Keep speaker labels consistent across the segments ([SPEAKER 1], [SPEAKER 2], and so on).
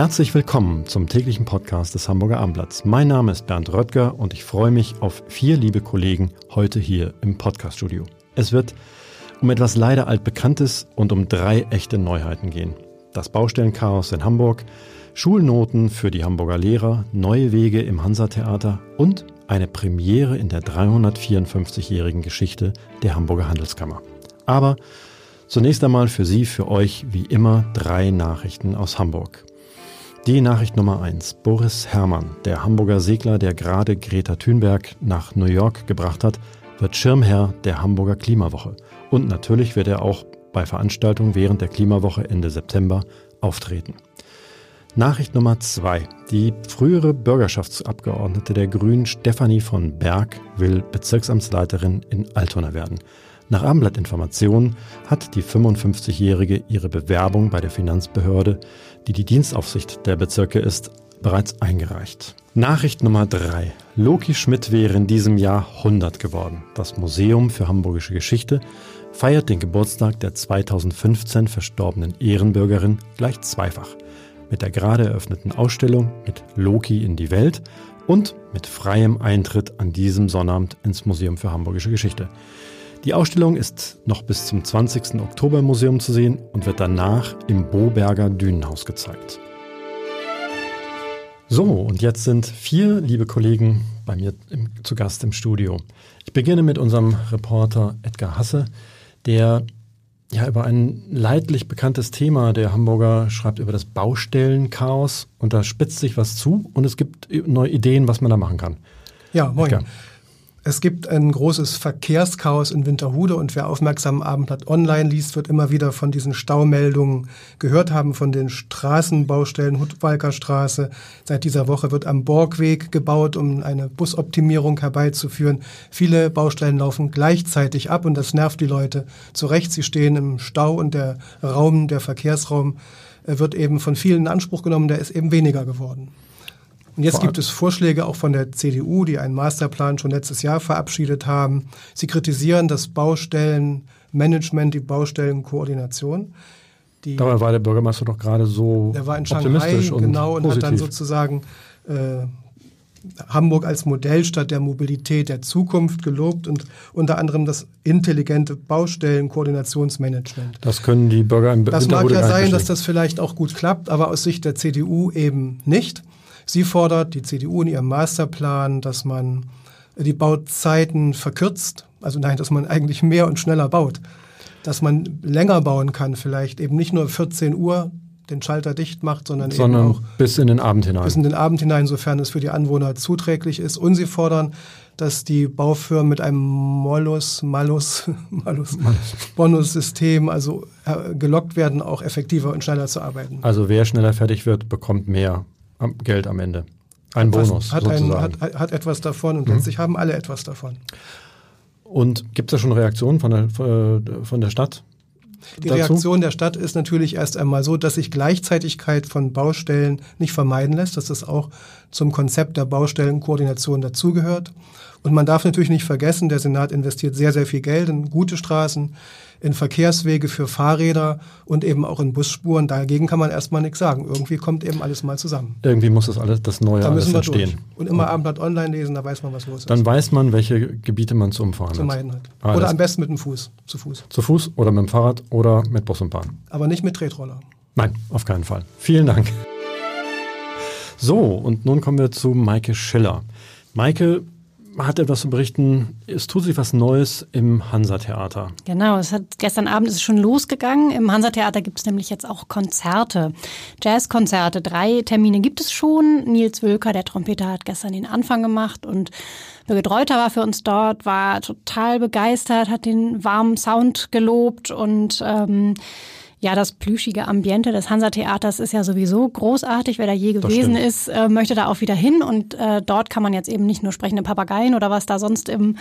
[SPEAKER 1] Herzlich willkommen zum täglichen Podcast des Hamburger Abendblatts. Mein Name ist Bernd Röttger und ich freue mich auf vier liebe Kollegen heute hier im Podcaststudio. Es wird um etwas leider altbekanntes und um drei echte Neuheiten gehen das Baustellenchaos in Hamburg, Schulnoten für die Hamburger Lehrer, neue Wege im Hansa-Theater und eine Premiere in der 354-jährigen Geschichte der Hamburger Handelskammer. Aber zunächst einmal für Sie, für euch wie immer drei Nachrichten aus Hamburg. Die Nachricht Nummer eins: Boris Herrmann, der Hamburger Segler, der gerade Greta Thunberg nach New York gebracht hat, wird Schirmherr der Hamburger Klimawoche. Und natürlich wird er auch bei Veranstaltungen während der Klimawoche Ende September auftreten. Nachricht Nummer zwei. Die frühere Bürgerschaftsabgeordnete der Grünen Stefanie von Berg will Bezirksamtsleiterin in Altona werden. Nach Abendblattinformationen hat die 55-Jährige ihre Bewerbung bei der Finanzbehörde, die die Dienstaufsicht der Bezirke ist, bereits eingereicht. Nachricht Nummer drei. Loki Schmidt wäre in diesem Jahr 100 geworden. Das Museum für Hamburgische Geschichte feiert den Geburtstag der 2015 verstorbenen Ehrenbürgerin gleich zweifach. Mit der gerade eröffneten Ausstellung mit Loki in die Welt und mit freiem Eintritt an diesem Sonnabend ins Museum für Hamburgische Geschichte. Die Ausstellung ist noch bis zum 20. Oktober im Museum zu sehen und wird danach im Boberger Dünenhaus gezeigt. So, und jetzt sind vier liebe Kollegen bei mir im, zu Gast im Studio. Ich beginne mit unserem Reporter Edgar Hasse, der ja über ein leidlich bekanntes Thema der Hamburger schreibt über das Baustellenchaos und da spitzt sich was zu und es gibt neue Ideen, was man da machen kann.
[SPEAKER 2] Ja, moin. Edgar. Es gibt ein großes Verkehrschaos in Winterhude und wer aufmerksam Abendblatt online liest, wird immer wieder von diesen Staumeldungen gehört haben, von den Straßenbaustellen, Hudwalker Straße. Seit dieser Woche wird am Borgweg gebaut, um eine Busoptimierung herbeizuführen. Viele Baustellen laufen gleichzeitig ab und das nervt die Leute zu Recht. Sie stehen im Stau und der Raum, der Verkehrsraum äh, wird eben von vielen in Anspruch genommen, der ist eben weniger geworden. Und jetzt gibt es Vorschläge auch von der CDU, die einen Masterplan schon letztes Jahr verabschiedet haben. Sie kritisieren das Baustellenmanagement, die Baustellenkoordination.
[SPEAKER 1] Die, Dabei war der Bürgermeister doch gerade so
[SPEAKER 2] der war in Shanghai, und genau, und positiv. hat dann sozusagen äh, Hamburg als Modellstadt der Mobilität der Zukunft gelobt und unter anderem das intelligente Baustellenkoordinationsmanagement.
[SPEAKER 1] Das können die Bürger im
[SPEAKER 2] Das mag ja sein, dass das vielleicht auch gut klappt, aber aus Sicht der CDU eben nicht. Sie fordert, die CDU in ihrem Masterplan, dass man die Bauzeiten verkürzt, also nein, dass man eigentlich mehr und schneller baut, dass man länger bauen kann, vielleicht eben nicht nur 14 Uhr den Schalter dicht macht, sondern,
[SPEAKER 1] sondern eben auch
[SPEAKER 2] bis in den Abend hinein. Bis in den Abend hinein, sofern es für die Anwohner zuträglich ist. Und sie fordern, dass die Baufirmen mit einem Mollus, Malus, Malus, Bonussystem also äh, gelockt werden, auch effektiver und schneller zu arbeiten.
[SPEAKER 1] Also wer schneller fertig wird, bekommt mehr Geld am Ende. Ein
[SPEAKER 2] hat
[SPEAKER 1] Bonus.
[SPEAKER 2] Hat, ein, hat, hat, etwas davon und mhm. letztlich haben alle etwas davon.
[SPEAKER 1] Und gibt es da schon Reaktionen von der, äh, von der Stadt?
[SPEAKER 2] Die dazu? Reaktion der Stadt ist natürlich erst einmal so, dass sich Gleichzeitigkeit von Baustellen nicht vermeiden lässt, dass das auch zum Konzept der Baustellenkoordination dazugehört. Und man darf natürlich nicht vergessen, der Senat investiert sehr, sehr viel Geld in gute Straßen, in Verkehrswege für Fahrräder und eben auch in Busspuren. Dagegen kann man erstmal nichts sagen. Irgendwie kommt eben alles mal zusammen.
[SPEAKER 1] Irgendwie muss das alles, das Neue da müssen alles entstehen.
[SPEAKER 2] Durch. Und immer ja. Abendblatt online lesen, da weiß man, was los ist.
[SPEAKER 1] Dann weiß man, welche Gebiete man zu umfahren
[SPEAKER 2] zu meiden hat. Alles. Oder am besten mit dem Fuß, zu Fuß.
[SPEAKER 1] Zu Fuß oder mit dem Fahrrad oder mit Bus und Bahn.
[SPEAKER 2] Aber nicht mit Tretroller.
[SPEAKER 1] Nein, auf keinen Fall. Vielen Dank. So, und nun kommen wir zu Maike Schiller. Maike hat etwas zu berichten. Es tut sich was Neues im Hansa-Theater.
[SPEAKER 3] Genau, es hat gestern Abend ist es schon losgegangen. Im Hansa-Theater gibt es nämlich jetzt auch Konzerte, Jazzkonzerte. Drei Termine gibt es schon. Nils Wölker, der Trompeter, hat gestern den Anfang gemacht und Birgit Reuter war für uns dort, war total begeistert, hat den warmen Sound gelobt und ähm, ja, das plüschige Ambiente des Hansa-Theaters ist ja sowieso großartig. Wer da je gewesen ist, äh, möchte da auch wieder hin. Und äh, dort kann man jetzt eben nicht nur sprechende Papageien oder was da sonst im,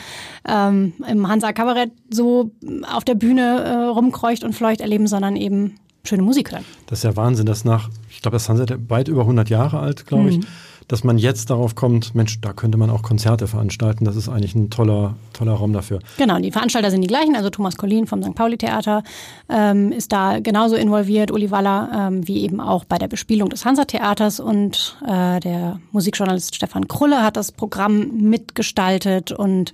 [SPEAKER 3] ähm, im Hansa-Kabarett so auf der Bühne äh, rumkreucht und fleucht erleben, sondern eben schöne Musik hören.
[SPEAKER 1] Das ist ja Wahnsinn, dass nach, ich glaube, das Hansa weit über 100 Jahre alt, glaube ich. Mhm dass man jetzt darauf kommt, Mensch, da könnte man auch Konzerte veranstalten. Das ist eigentlich ein toller, toller Raum dafür.
[SPEAKER 3] Genau, die Veranstalter sind die gleichen. Also Thomas Collin vom St. Pauli Theater ähm, ist da genauso involviert, Uli Waller, ähm, wie eben auch bei der Bespielung des Hansa-Theaters. Und äh, der Musikjournalist Stefan Krulle hat das Programm mitgestaltet. Und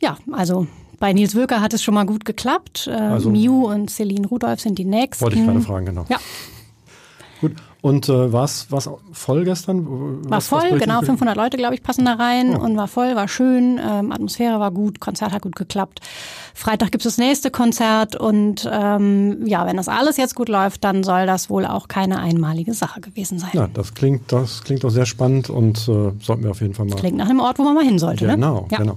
[SPEAKER 3] ja, also bei Nils Wöker hat es schon mal gut geklappt. Äh, also, Miu und Celine Rudolph sind die nächsten.
[SPEAKER 1] Wollte ich gerade fragen, genau.
[SPEAKER 3] Ja.
[SPEAKER 1] Gut, und äh, war es voll gestern?
[SPEAKER 3] War voll, genau, 500 Leute, glaube ich, passen da rein oh. und war voll, war schön, ähm, Atmosphäre war gut, Konzert hat gut geklappt. Freitag gibt es das nächste Konzert und ähm, ja, wenn das alles jetzt gut läuft, dann soll das wohl auch keine einmalige Sache gewesen sein.
[SPEAKER 1] Ja, das klingt, das klingt doch sehr spannend und äh, sollten wir auf jeden Fall mal.
[SPEAKER 3] Klingt nach einem Ort, wo man mal hin sollte,
[SPEAKER 1] genau,
[SPEAKER 3] ne?
[SPEAKER 1] Genau, ja. genau.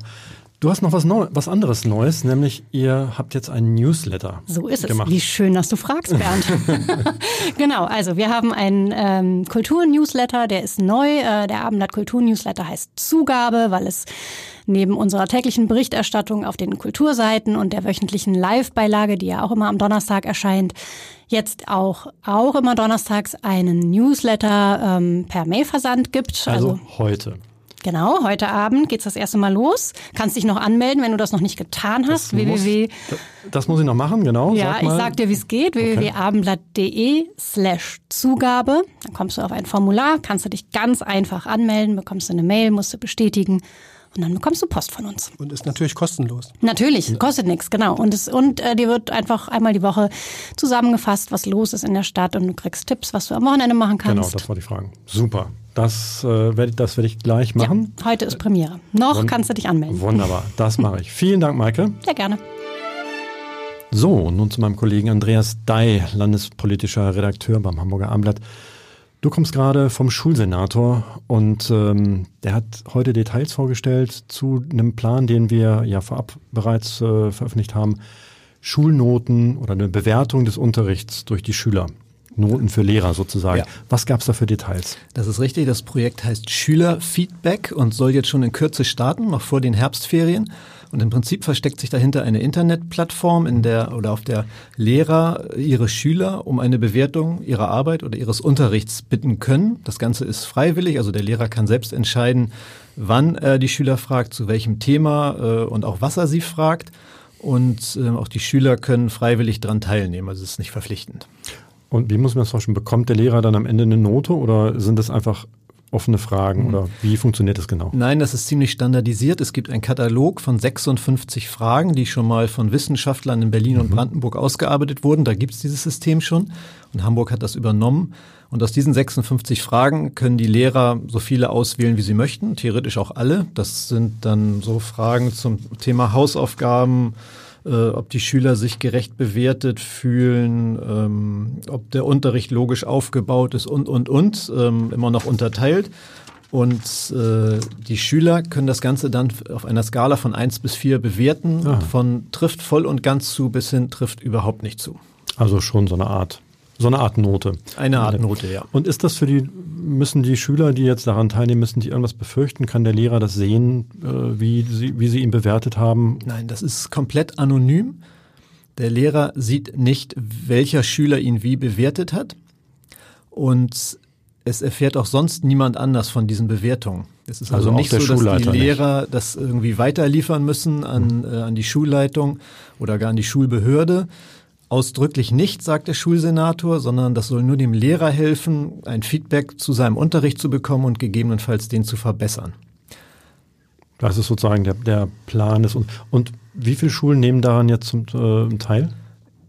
[SPEAKER 1] Du hast noch was, Neu was anderes Neues, nämlich ihr habt jetzt einen Newsletter.
[SPEAKER 3] So ist
[SPEAKER 1] gemacht.
[SPEAKER 3] es. Wie schön, dass du fragst, Bernd. genau, also wir haben einen ähm, Kultur-Newsletter, der ist neu. Äh, der Abendblatt Kultur-Newsletter heißt Zugabe, weil es neben unserer täglichen Berichterstattung auf den Kulturseiten und der wöchentlichen Live-Beilage, die ja auch immer am Donnerstag erscheint, jetzt auch, auch immer donnerstags einen Newsletter ähm, per Mailversand gibt.
[SPEAKER 1] Also, also heute.
[SPEAKER 3] Genau, heute Abend geht's das erste Mal los. Kannst dich noch anmelden, wenn du das noch nicht getan hast.
[SPEAKER 1] Das www. Muss, das muss ich noch machen, genau.
[SPEAKER 3] Ja, sag ich sag dir, wie es geht. Okay. www.abendblatt.de slash Zugabe. Dann kommst du auf ein Formular, kannst du dich ganz einfach anmelden, bekommst du eine Mail, musst du bestätigen. Und dann bekommst du Post von uns.
[SPEAKER 2] Und ist natürlich kostenlos.
[SPEAKER 3] Natürlich, kostet nichts, genau. Und, es, und äh, dir wird einfach einmal die Woche zusammengefasst, was los ist in der Stadt und du kriegst Tipps, was du am Wochenende machen kannst.
[SPEAKER 1] Genau, das war die Frage. Super. Das äh, werde das werd ich gleich machen.
[SPEAKER 3] Ja, heute ist Premiere. Noch Wund kannst du dich anmelden.
[SPEAKER 1] Wunderbar, das mache ich. Vielen Dank, Maike.
[SPEAKER 3] Sehr gerne.
[SPEAKER 1] So, nun zu meinem Kollegen Andreas Dai, landespolitischer Redakteur beim Hamburger Abendblatt. Du kommst gerade vom Schulsenator und ähm, der hat heute Details vorgestellt zu einem Plan, den wir ja vorab bereits äh, veröffentlicht haben. Schulnoten oder eine Bewertung des Unterrichts durch die Schüler. Noten für Lehrer sozusagen. Ja. Was gab es da für Details?
[SPEAKER 4] Das ist richtig. Das Projekt heißt Schülerfeedback und soll jetzt schon in Kürze starten, noch vor den Herbstferien. Und im Prinzip versteckt sich dahinter eine Internetplattform, in der oder auf der Lehrer ihre Schüler um eine Bewertung ihrer Arbeit oder ihres Unterrichts bitten können. Das Ganze ist freiwillig, also der Lehrer kann selbst entscheiden, wann er die Schüler fragt, zu welchem Thema äh, und auch was er sie fragt. Und äh, auch die Schüler können freiwillig daran teilnehmen, also es ist nicht verpflichtend.
[SPEAKER 1] Und wie muss man das vorstellen? Bekommt der Lehrer dann am Ende eine Note oder sind das einfach offene Fragen oder wie funktioniert das genau?
[SPEAKER 4] Nein, das ist ziemlich standardisiert. Es gibt einen Katalog von 56 Fragen, die schon mal von Wissenschaftlern in Berlin und mhm. Brandenburg ausgearbeitet wurden. Da gibt es dieses System schon und Hamburg hat das übernommen. Und aus diesen 56 Fragen können die Lehrer so viele auswählen, wie sie möchten, theoretisch auch alle. Das sind dann so Fragen zum Thema Hausaufgaben, äh, ob die Schüler sich gerecht bewertet fühlen, ähm, ob der Unterricht logisch aufgebaut ist und, und, und, ähm, immer noch unterteilt. Und äh, die Schüler können das Ganze dann auf einer Skala von eins bis vier bewerten, Aha. von trifft voll und ganz zu bis hin trifft überhaupt nicht zu.
[SPEAKER 1] Also schon so eine Art so eine Art Note.
[SPEAKER 4] Eine Art Note, ja.
[SPEAKER 1] Und ist das für die, müssen die Schüler, die jetzt daran teilnehmen, müssen die irgendwas befürchten? Kann der Lehrer das sehen, äh, wie, sie, wie sie ihn bewertet haben?
[SPEAKER 4] Nein, das ist komplett anonym. Der Lehrer sieht nicht, welcher Schüler ihn wie bewertet hat. Und es erfährt auch sonst niemand anders von diesen Bewertungen. Es ist also, also nicht so, dass die Lehrer nicht. das irgendwie weiterliefern müssen an, äh, an die Schulleitung oder gar an die Schulbehörde, Ausdrücklich nicht, sagt der Schulsenator, sondern das soll nur dem Lehrer helfen, ein Feedback zu seinem Unterricht zu bekommen und gegebenenfalls den zu verbessern.
[SPEAKER 1] Das ist sozusagen der, der Plan. Ist. Und, und wie viele Schulen nehmen daran jetzt zum äh, teil?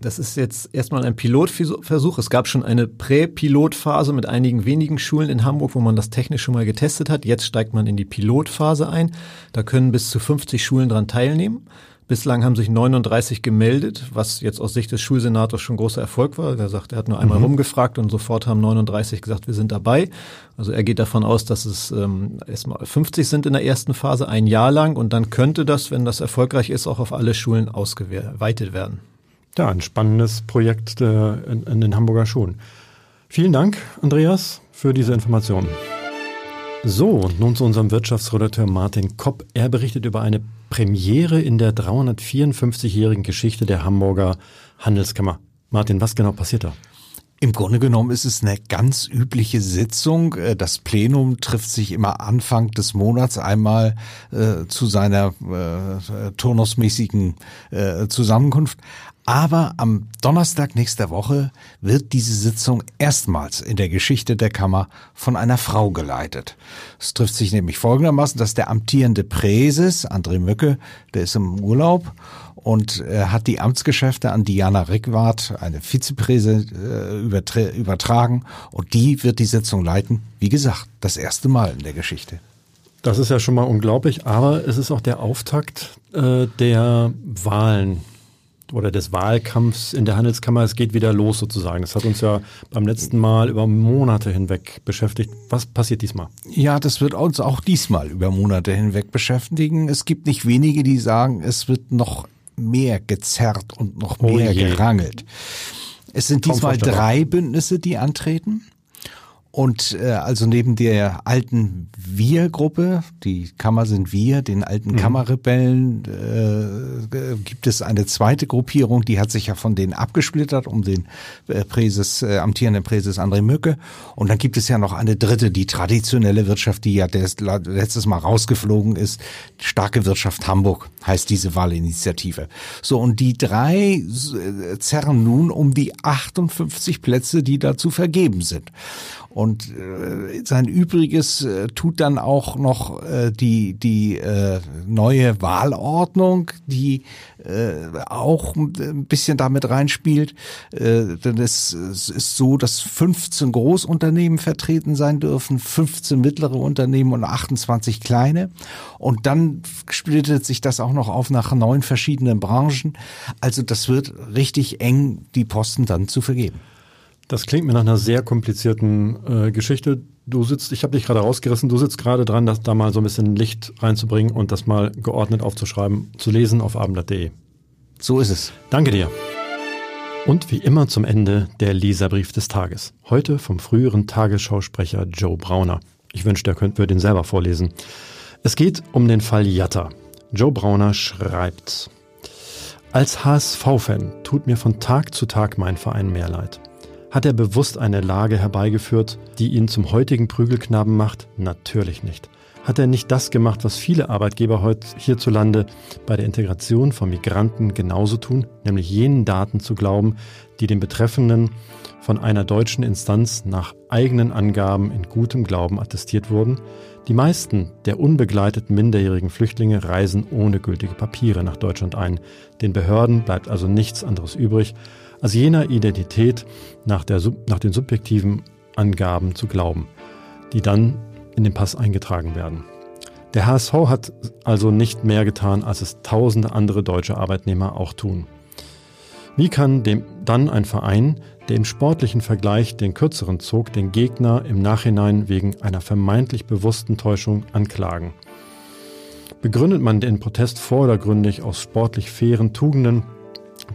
[SPEAKER 4] Das ist jetzt erstmal ein Pilotversuch. Es gab schon eine Prä-Pilotphase mit einigen wenigen Schulen in Hamburg, wo man das technisch schon mal getestet hat. Jetzt steigt man in die Pilotphase ein. Da können bis zu 50 Schulen dran teilnehmen. Bislang haben sich 39 gemeldet, was jetzt aus Sicht des Schulsenators schon großer Erfolg war. Er sagt, er hat nur einmal mhm. rumgefragt und sofort haben 39 gesagt, wir sind dabei. Also er geht davon aus, dass es ähm, erstmal 50 sind in der ersten Phase, ein Jahr lang. Und dann könnte das, wenn das erfolgreich ist, auch auf alle Schulen ausgeweitet werden.
[SPEAKER 1] Ja, ein spannendes Projekt äh, in, in den Hamburger Schulen. Vielen Dank, Andreas, für diese Informationen. So, und nun zu unserem Wirtschaftsredakteur Martin Kopp. Er berichtet über eine Premiere in der 354-jährigen Geschichte der Hamburger Handelskammer. Martin, was genau passiert da?
[SPEAKER 5] Im Grunde genommen ist es eine ganz übliche Sitzung. Äh, das Plenum trifft sich immer Anfang des Monats einmal äh, zu seiner äh, turnusmäßigen äh, Zusammenkunft. Aber am Donnerstag nächster Woche wird diese Sitzung erstmals in der Geschichte der Kammer von einer Frau geleitet. Es trifft sich nämlich folgendermaßen, dass der amtierende Präses, André Mücke, der ist im Urlaub und äh, hat die Amtsgeschäfte an Diana Rickwart, eine Vizepräse, äh, übertragen und die wird die Sitzung leiten. Wie gesagt, das erste Mal in der Geschichte.
[SPEAKER 1] Das ist ja schon mal unglaublich, aber es ist auch der Auftakt äh, der Wahlen oder des Wahlkampfs in der Handelskammer. Es geht wieder los sozusagen. Das hat uns ja beim letzten Mal über Monate hinweg beschäftigt. Was passiert diesmal?
[SPEAKER 5] Ja, das wird uns auch diesmal über Monate hinweg beschäftigen. Es gibt nicht wenige, die sagen, es wird noch mehr gezerrt und noch oh mehr oh gerangelt. Es sind diesmal drei Bündnisse, die antreten. Und äh, also neben der alten Wir-Gruppe, die Kammer sind wir, den alten mhm. Kammerrebellen, äh, gibt es eine zweite Gruppierung, die hat sich ja von denen abgesplittert, um den äh, Präses, äh, amtierenden Präses André Mücke. Und dann gibt es ja noch eine dritte, die traditionelle Wirtschaft, die ja des, letztes Mal rausgeflogen ist. Starke Wirtschaft Hamburg heißt diese Wahlinitiative. So, und die drei äh, zerren nun um die 58 Plätze, die dazu vergeben sind. Und äh, sein Übriges äh, tut dann auch noch äh, die, die äh, neue Wahlordnung, die äh, auch ein bisschen damit reinspielt. Äh, denn es, es ist so, dass 15 Großunternehmen vertreten sein dürfen, 15 mittlere Unternehmen und 28 kleine. Und dann splittet sich das auch noch auf nach neun verschiedenen Branchen. Also das wird richtig eng, die Posten dann zu vergeben.
[SPEAKER 1] Das klingt mir nach einer sehr komplizierten äh, Geschichte. Du sitzt, ich habe dich gerade rausgerissen, du sitzt gerade dran, das da mal so ein bisschen Licht reinzubringen und das mal geordnet aufzuschreiben, zu lesen auf abendblatt.de.
[SPEAKER 5] So ist es.
[SPEAKER 1] Danke dir. Und wie immer zum Ende der Leserbrief des Tages. Heute vom früheren Tagesschausprecher Joe Brauner. Ich wünschte, er könnte den selber vorlesen. Es geht um den Fall Jatta. Joe Brauner schreibt, als HSV-Fan tut mir von Tag zu Tag mein Verein mehr leid. Hat er bewusst eine Lage herbeigeführt, die ihn zum heutigen Prügelknaben macht? Natürlich nicht. Hat er nicht das gemacht, was viele Arbeitgeber heute hierzulande bei der Integration von Migranten genauso tun, nämlich jenen Daten zu glauben, die den Betreffenden von einer deutschen Instanz nach eigenen Angaben in gutem Glauben attestiert wurden? Die meisten der unbegleiteten minderjährigen Flüchtlinge reisen ohne gültige Papiere nach Deutschland ein. Den Behörden bleibt also nichts anderes übrig, als jener Identität nach, der, nach den subjektiven Angaben zu glauben, die dann in den Pass eingetragen werden. Der HSV hat also nicht mehr getan, als es tausende andere deutsche Arbeitnehmer auch tun. Wie kann dem dann ein Verein, der im sportlichen Vergleich den kürzeren zog, den Gegner im Nachhinein wegen einer vermeintlich bewussten Täuschung anklagen? Begründet man den Protest vordergründig aus sportlich fairen Tugenden,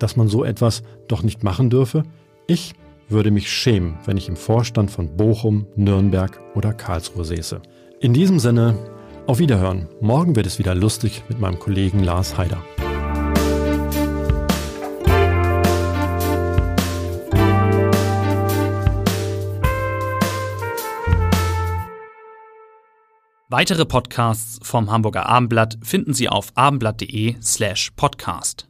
[SPEAKER 1] dass man so etwas doch nicht machen dürfe? Ich würde mich schämen, wenn ich im Vorstand von Bochum, Nürnberg oder Karlsruhe säße. In diesem Sinne, auf Wiederhören. Morgen wird es wieder lustig mit meinem Kollegen Lars Haider.
[SPEAKER 6] Weitere Podcasts vom Hamburger Abendblatt finden Sie auf abendblatt.de slash podcast.